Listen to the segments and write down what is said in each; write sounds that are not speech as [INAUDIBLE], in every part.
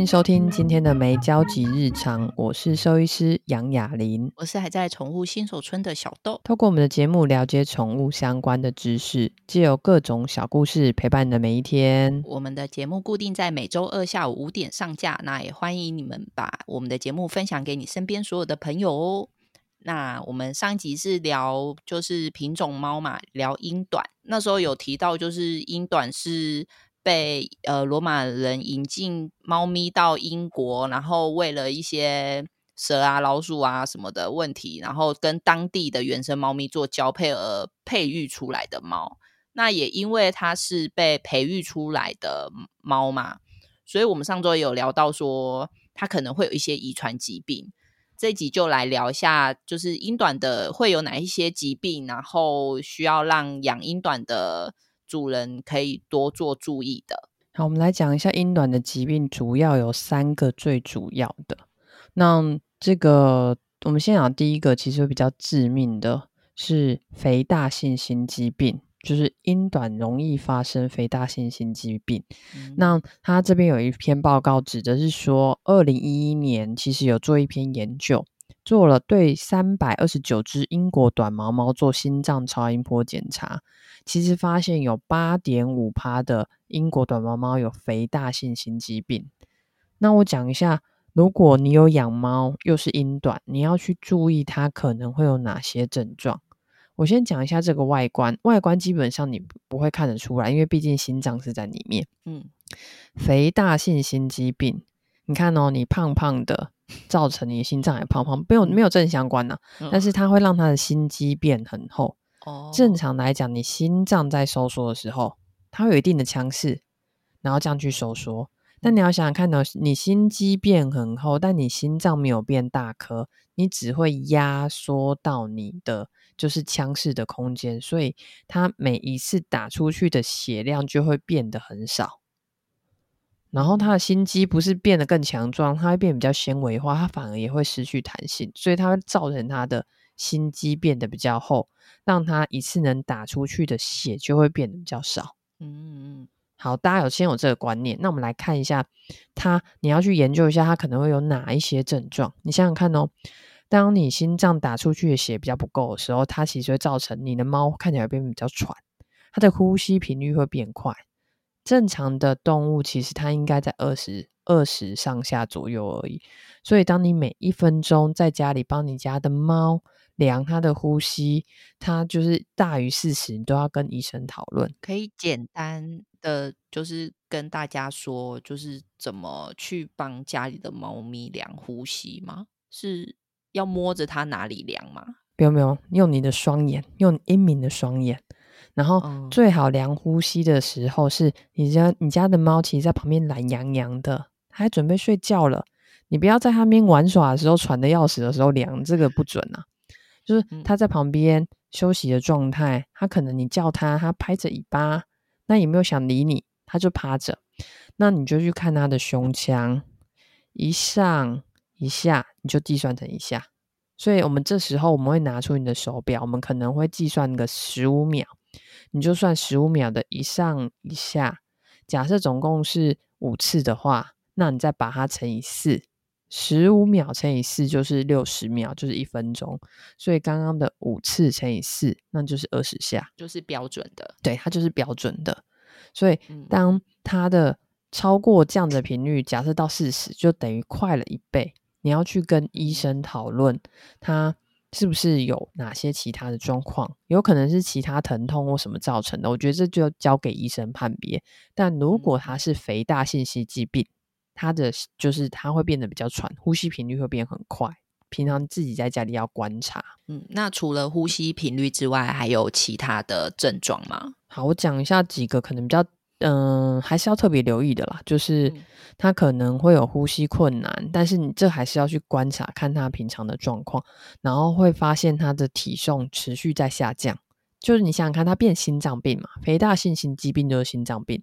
迎收听今天的没交集日常，我是兽医师杨雅琳，我是还在宠物新手村的小豆。透过我们的节目了解宠物相关的知识，借由各种小故事陪伴你的每一天。我们的节目固定在每周二下午五点上架，那也欢迎你们把我们的节目分享给你身边所有的朋友哦。那我们上一集是聊就是品种猫嘛，聊英短，那时候有提到就是英短是。被呃罗马人引进猫咪到英国，然后为了一些蛇啊、老鼠啊什么的问题，然后跟当地的原生猫咪做交配而培育出来的猫。那也因为它是被培育出来的猫嘛，所以我们上周有聊到说它可能会有一些遗传疾病。这一集就来聊一下，就是英短的会有哪一些疾病，然后需要让养英短的。主人可以多做注意的。好，我们来讲一下英短的疾病，主要有三个最主要的。那这个我们先讲第一个，其实比较致命的是肥大性心肌病，就是英短容易发生肥大性心肌病。嗯、那他这边有一篇报告指的是说，二零一一年其实有做一篇研究，做了对三百二十九只英国短毛猫做心脏超音波检查。其实发现有八点五趴的英国短毛猫有肥大性心肌病。那我讲一下，如果你有养猫又是英短，你要去注意它可能会有哪些症状。我先讲一下这个外观，外观基本上你不会看得出来，因为毕竟心脏是在里面。嗯，肥大性心肌病，你看哦，你胖胖的，造成你的心脏也胖胖，没有没有正相关呐、啊，嗯、但是它会让他的心肌变很厚。正常来讲，你心脏在收缩的时候，它会有一定的腔势，然后这样去收缩。但你要想想看呢，你心肌变很厚，但你心脏没有变大颗，你只会压缩到你的就是腔室的空间，所以它每一次打出去的血量就会变得很少。然后它的心肌不是变得更强壮，它会变比较纤维化，它反而也会失去弹性，所以它会造成它的。心肌变得比较厚，让它一次能打出去的血就会变得比较少。嗯嗯，好，大家有先有这个观念，那我们来看一下它，你要去研究一下它可能会有哪一些症状。你想想看哦，当你心脏打出去的血比较不够的时候，它其实会造成你的猫看起来变得比较喘，它的呼吸频率会变快。正常的动物其实它应该在二十二十上下左右而已，所以当你每一分钟在家里帮你家的猫。量它的呼吸，它就是大于四十，你都要跟医生讨论。可以简单的就是跟大家说，就是怎么去帮家里的猫咪量呼吸吗？是要摸着它哪里量吗？不用不用，用你的双眼，用英明的双眼，然后最好量呼吸的时候是你家你家的猫其实在旁边懒洋洋的，它还准备睡觉了，你不要在它边玩耍的时候喘的要死的时候量，这个不准啊。就是它在旁边休息的状态，它可能你叫它，它拍着尾巴，那也没有想理你？它就趴着，那你就去看它的胸腔，一上一下，你就计算成一下。所以我们这时候我们会拿出你的手表，我们可能会计算个十五秒，你就算十五秒的一上一下。假设总共是五次的话，那你再把它乘以四。十五秒乘以四就是六十秒，就是一分钟。所以刚刚的五次乘以四，那就是二十下，就是标准的。对，它就是标准的。所以当它的超过这样的频率，假设到四十，就等于快了一倍。你要去跟医生讨论，它是不是有哪些其他的状况，有可能是其他疼痛或什么造成的。我觉得这就交给医生判别。但如果它是肥大性心肌病，它的就是它会变得比较喘，呼吸频率会变很快。平常自己在家里要观察。嗯，那除了呼吸频率之外，还有其他的症状吗？好，我讲一下几个可能比较嗯、呃，还是要特别留意的啦。就是他可能会有呼吸困难，但是你这还是要去观察，看他平常的状况，然后会发现他的体重持续在下降。就是你想想看，他变心脏病嘛，肥大性心肌病就是心脏病。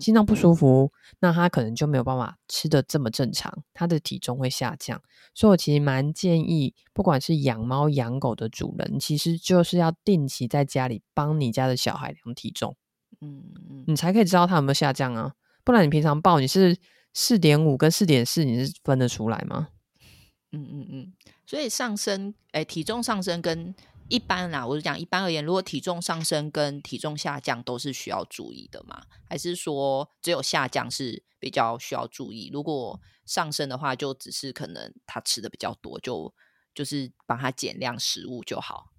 心脏不舒服，那他可能就没有办法吃的这么正常，他的体重会下降。所以我其实蛮建议，不管是养猫养狗的主人，其实就是要定期在家里帮你家的小孩量体重，嗯嗯，你才可以知道它有没有下降啊。不然你平常报你是四点五跟四点四，你是分得出来吗？嗯嗯嗯，所以上升，哎、欸，体重上升跟一般啦，我就讲一般而言，如果体重上升跟体重下降都是需要注意的嘛？还是说只有下降是比较需要注意？如果上升的话，就只是可能他吃的比较多，就就是帮他减量食物就好。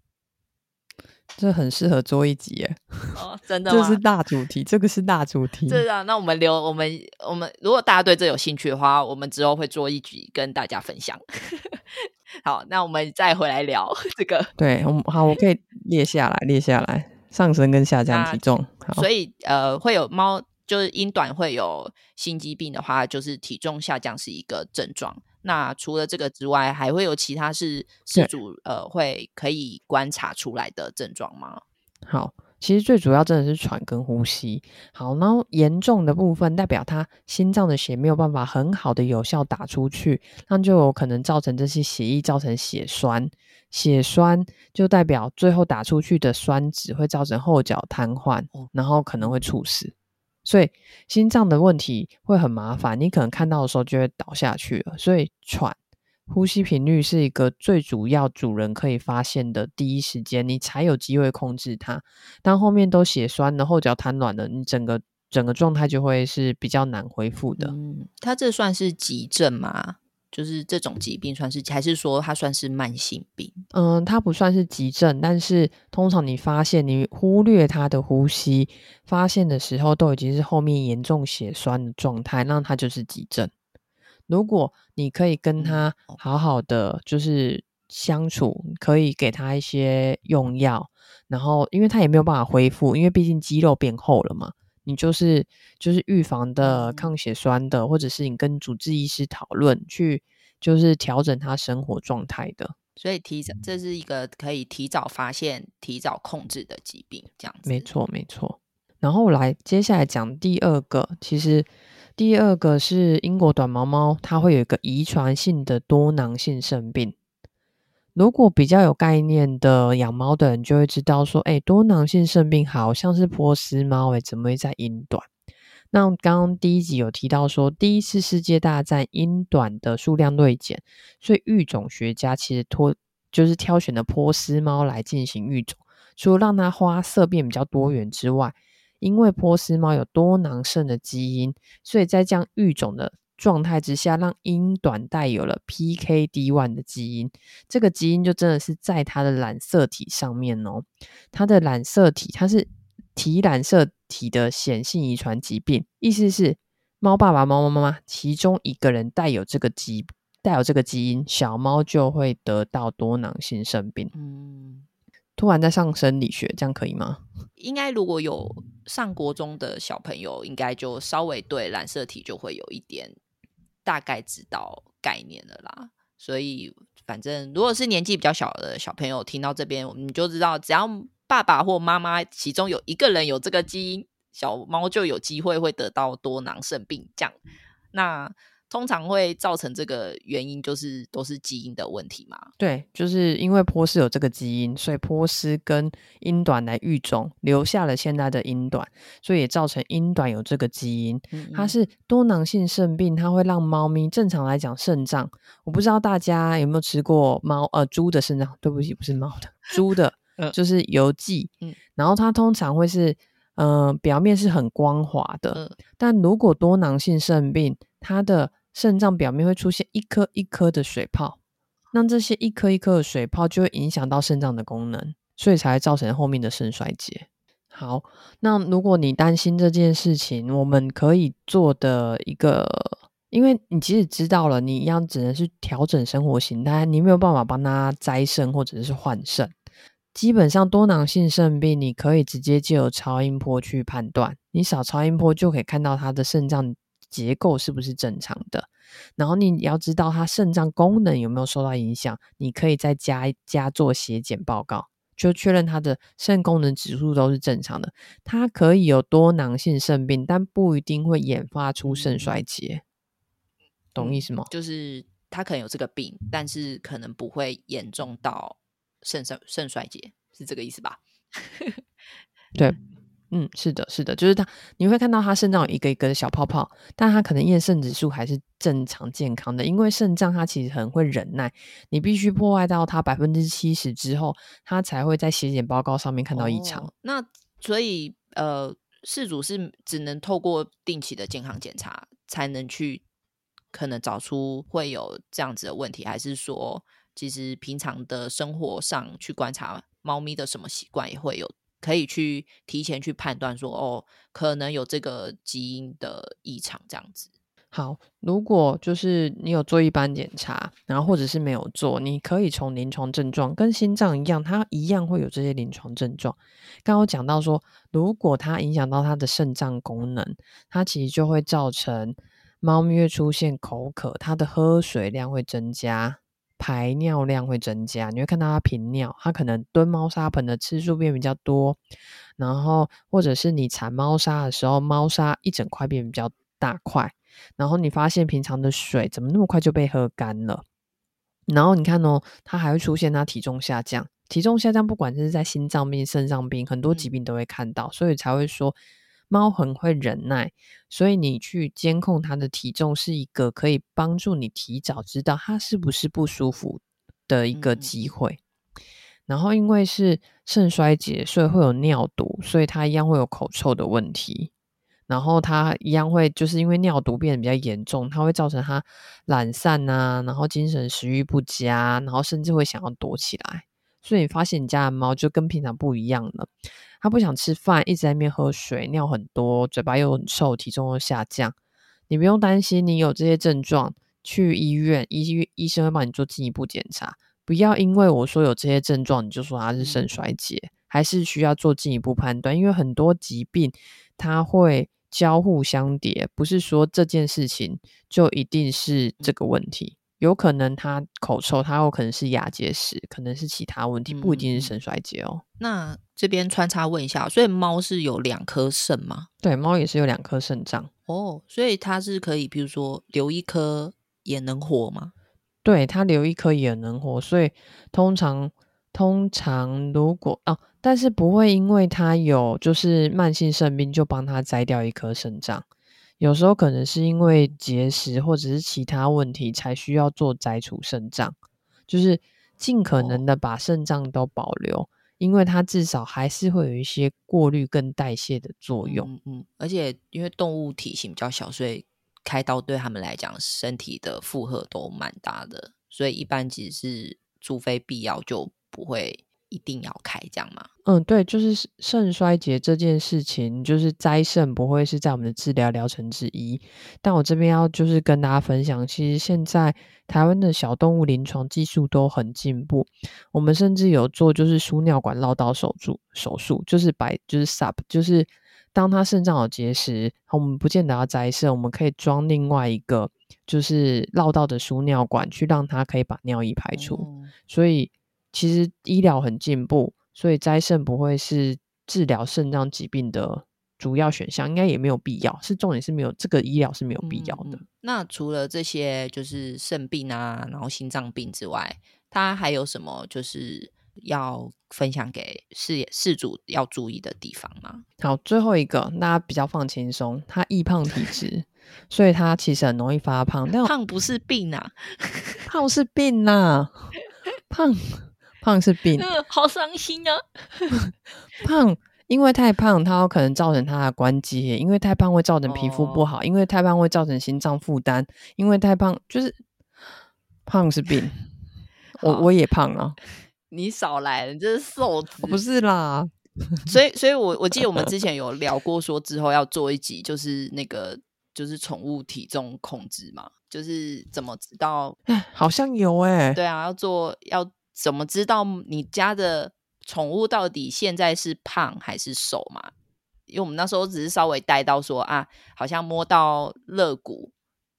这很适合做一集耶！哦，真的吗？这是大主题，这个是大主题。对啊，那我们留我们我们，如果大家对这有兴趣的话，我们之后会做一集跟大家分享。[LAUGHS] 好，那我们再回来聊 [LAUGHS] 这个。对，我们好，我可以列下来，列下来，上升跟下降体重。所以呃，会有猫就是英短会有心肌病的话，就是体重下降是一个症状。那除了这个之外，还会有其他是饲主呃会可以观察出来的症状吗？好，其实最主要真的是喘跟呼吸。好，然后严重的部分代表他心脏的血没有办法很好的有效打出去，那就有可能造成这些血液造成血栓，血栓就代表最后打出去的栓子会造成后脚瘫痪，然后可能会猝死。所以心脏的问题会很麻烦，你可能看到的时候就会倒下去了。所以喘、呼吸频率是一个最主要主人可以发现的第一时间，你才有机会控制它。当后面都血栓了、后脚瘫软了，你整个整个状态就会是比较难恢复的。嗯，它这算是急症吗？就是这种疾病算是，还是说它算是慢性病？嗯，它不算是急症，但是通常你发现你忽略它的呼吸，发现的时候都已经是后面严重血栓的状态，那它就是急症。如果你可以跟他好好的就是相处，可以给他一些用药，然后因为他也没有办法恢复，因为毕竟肌肉变厚了嘛。你就是就是预防的抗血栓的，或者是你跟主治医师讨论，去就是调整他生活状态的。所以提早，这是一个可以提早发现、提早控制的疾病，这样子。没错，没错。然后来接下来讲第二个，其实第二个是英国短毛猫，它会有一个遗传性的多囊性肾病。如果比较有概念的养猫的人就会知道说，哎，多囊性肾病好像是波斯猫，哎，怎么会在英短？那刚刚第一集有提到说，第一次世界大战英短的数量锐减，所以育种学家其实托就是挑选的波斯猫来进行育种，除了让它花色变比较多元之外，因为波斯猫有多囊肾的基因，所以在这样育种的。状态之下，让英短带有了 PKD1 的基因，这个基因就真的是在它的染色体上面哦。它的染色体，它是体染色体的显性遗传疾病，意思是猫爸爸、猫妈妈其中一个人带有这个基带有这个基因，小猫就会得到多囊性肾病。嗯，突然在上生理学，这样可以吗？应该如果有上国中的小朋友，应该就稍微对染色体就会有一点。大概知道概念了啦，所以反正如果是年纪比较小的小朋友听到这边，你就知道，只要爸爸或妈妈其中有一个人有这个基因，小猫就有机会会得到多囊肾病。这样，那。通常会造成这个原因，就是都是基因的问题嘛？对，就是因为波斯有这个基因，所以波斯跟英短来育种，留下了现在的英短，所以也造成英短有这个基因。嗯嗯，它是多囊性肾病，它会让猫咪正常来讲肾脏，我不知道大家有没有吃过猫呃猪的肾脏？对不起，不是猫的，猪的，[LAUGHS] 就是油剂。嗯，然后它通常会是嗯、呃，表面是很光滑的，嗯、但如果多囊性肾病，它的肾脏表面会出现一颗一颗的水泡，那这些一颗一颗的水泡就会影响到肾脏的功能，所以才会造成后面的肾衰竭。好，那如果你担心这件事情，我们可以做的一个，因为你即使知道了，你一样只能是调整生活形态，你没有办法帮他摘肾或者是换肾。基本上多囊性肾病，你可以直接借由超音波去判断，你扫超音波就可以看到他的肾脏。结构是不是正常的？然后你要知道他肾脏功能有没有受到影响，你可以再加加做血检报告，就确认他的肾功能指数都是正常的。它可以有多囊性肾病，但不一定会演发出肾衰竭，懂意思吗？就是他可能有这个病，但是可能不会严重到肾肾肾衰竭，是这个意思吧？[LAUGHS] 对。嗯，是的，是的，就是它，你会看到它肾脏有一个一个的小泡泡，但它可能验肾指数还是正常健康的，因为肾脏它其实很会忍耐，你必须破坏到它百分之七十之后，它才会在血检报告上面看到异常。那所以呃，饲主是只能透过定期的健康检查才能去可能找出会有这样子的问题，还是说其实平常的生活上去观察猫咪的什么习惯也会有？可以去提前去判断说，哦，可能有这个基因的异常这样子。好，如果就是你有做一般检查，然后或者是没有做，你可以从临床症状跟心脏一样，它一样会有这些临床症状。刚刚讲到说，如果它影响到它的肾脏功能，它其实就会造成猫咪会出现口渴，它的喝水量会增加。排尿量会增加，你会看到它频尿，它可能蹲猫砂盆的次数变比较多，然后或者是你铲猫砂的时候，猫砂一整块变比较大块，然后你发现平常的水怎么那么快就被喝干了，然后你看哦，它还会出现它体重下降，体重下降不管是在心脏病、肾脏病，很多疾病都会看到，所以才会说。猫很会忍耐，所以你去监控它的体重是一个可以帮助你提早知道它是不是不舒服的一个机会。嗯。然后因为是肾衰竭，所以会有尿毒，所以它一样会有口臭的问题。然后它一样会就是因为尿毒变得比较严重，它会造成它懒散啊，然后精神食欲不佳，然后甚至会想要躲起来。所以你发现你家的猫就跟平常不一样了。它不想吃饭，一直在那边喝水，尿很多，嘴巴又很臭，体重又下降。你不用担心，你有这些症状，去医院，医医生会帮你做进一步检查。不要因为我说有这些症状，你就说它是肾衰竭，还是需要做进一步判断。因为很多疾病它会交互相叠，不是说这件事情就一定是这个问题。有可能它口臭，它有可能是牙结石，可能是其他问题，不一定是肾衰竭哦。那这边穿插问一下，所以猫是有两颗肾吗？对，猫也是有两颗肾脏哦，所以它是可以，比如说留一颗也能活吗？对，它留一颗也能活，所以通常通常如果哦，但是不会因为它有就是慢性肾病就帮它摘掉一颗肾脏。有时候可能是因为结石或者是其他问题，才需要做摘除肾脏，就是尽可能的把肾脏都保留，哦，因为它至少还是会有一些过滤跟代谢的作用。嗯，嗯，而且因为动物体型比较小，所以开刀对他们来讲身体的负荷都蛮大的，所以一般其实是除非必要就不会。一定要开这样吗？嗯，对，就是肾衰竭这件事情，就是摘肾不会是在我们的治疗疗程之一。但我这边要就是跟大家分享，其实现在台湾的小动物临床技术都很进步，我们甚至有做就是输尿管绕道手术，手术就是白就是 SUP，就是当它肾脏有结石，我们不见得要摘肾，我们可以装另外一个就是绕道的输尿管，去让它可以把尿液排出，嗯、所以。其实医疗很进步，所以摘肾不会是治疗肾脏疾病的主要选项，应该也没有必要。是重点是没有这个医疗是没有必要的。嗯、那除了这些就是肾病啊，然后心脏病之外，它还有什么就是要分享给事事主要注意的地方吗？好，最后一个大家比较放轻松，它易胖体质，所以他其实很容易发胖。但胖不是病啊，胖是病啊，[LAUGHS] 胖。胖是病，呃、[LAUGHS] 好伤心啊！[LAUGHS] 胖，因为太胖，它有可能造成它的关节；因为太胖会造成皮肤不好；因为太胖会造成心脏负担；因为太胖就是胖是病。[LAUGHS] 我我也胖啊！你少来了，你这是瘦子，不是啦。所以，所以我我记得我们之前有聊过，说之后要做一集，就是那个就是宠物体重控制嘛，就是怎么知道？好像有哎、欸，对啊，要做要。怎么知道你家的宠物到底现在是胖还是瘦嘛？因为我们那时候只是稍微带到说啊，好像摸到肋骨，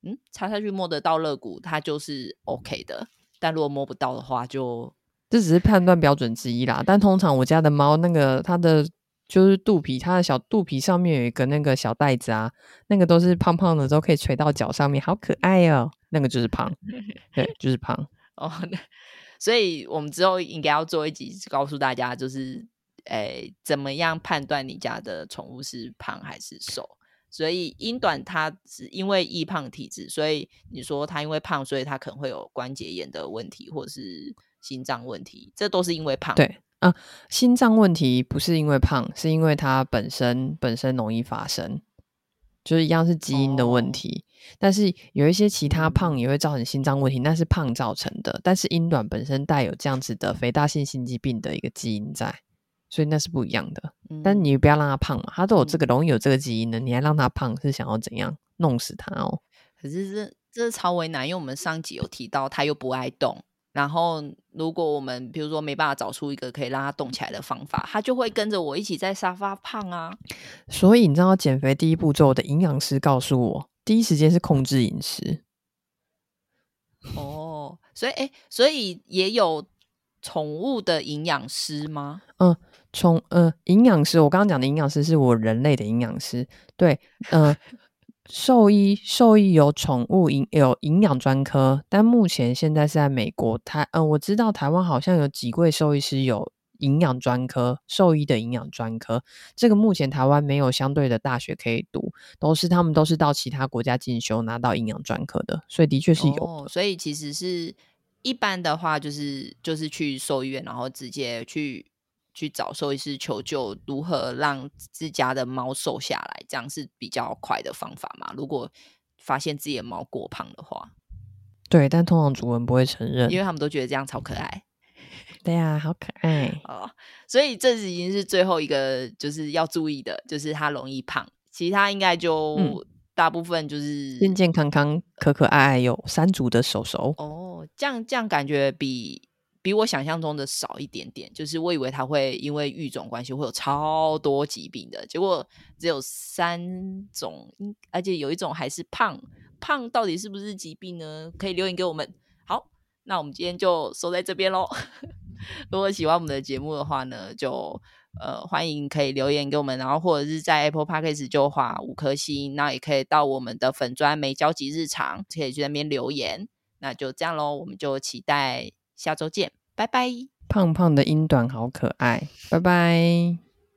嗯，插下去摸得到肋骨，它就是 OK 的。但如果摸不到的话就，就这只是判断标准之一啦。但通常我家的猫那个它的就是肚皮，它的小肚皮上面有一个那个小袋子啊，那个都是胖胖的，都可以垂到脚上面，好可爱哦。那个就是胖，对，就是胖 [LAUGHS] 哦。所以我们之后应该要做一集，告诉大家就是诶，怎么样判断你家的宠物是胖还是瘦？所以英短它是因为易胖体质，所以你说它因为胖，所以它可能会有关节炎的问题，或是心脏问题，这都是因为胖。对啊，心脏问题不是因为胖，是因为它本身本身容易发生，就是一样是基因的问题。哦、但是有一些其他胖也会造成心脏问题，那是胖造成的。但是英短本身带有这样子的肥大性心肌病的一个基因在。所以那是不一样的，嗯、但你不要让他胖嘛，他都有这个容易有这个基因的，嗯、你还让他胖是想要怎样弄死他哦？可是这这是超为难，因为我们上集有提到他又不爱动，然后如果我们比如说没办法找出一个可以让他动起来的方法，他就会跟着我一起在沙发胖啊。所以你知道减肥第一步骤的营养师告诉我，第一时间是控制饮食。哦，所以哎，所以也有宠物的营养师吗？嗯。宠呃，营养师，我刚刚讲的营养师是我人类的营养师，对，呃，兽医兽医有宠物营有营养专科，但目前现在是在美国台，嗯、我知道台湾好像有几位兽医师有营养专科，兽医的营养专科，这个目前台湾没有相对的大学可以读，都是他们都是到其他国家进修拿到营养专科的，所以的确是有、哦，所以其实是一般的话，就是就是去兽医院，然后直接去。去找兽医师求救，如何让自家的猫瘦下来，这样是比较快的方法嘛？如果发现自己的猫过胖的话，对，但通常主人不会承认，因为他们都觉得这样超可爱。[LAUGHS] 对呀、啊，好可爱 [LAUGHS] 哦。所以这是已经是最后一个，就是要注意的，就是它容易胖，其他应该就大部分就是健健康康、可可爱爱，有三组的手手。哦，这样这样感觉比。比我想象中的少一点点，就是我以为它会因为育种关系会有超多疾病的，结果只有三种，而且有一种还是胖。胖到底是不是疾病呢？可以留言给我们。好，那我们今天就收在这边喽。[LAUGHS] 如果喜欢我们的节目的话呢，就呃欢迎可以留言给我们，然后或者是在 Apple Podcast 就画五颗星，那也可以到我们的粉专没交集日常，可以去那边留言。那就这样喽，我们就期待。下周见，拜拜。胖胖的英短好可爱，拜拜。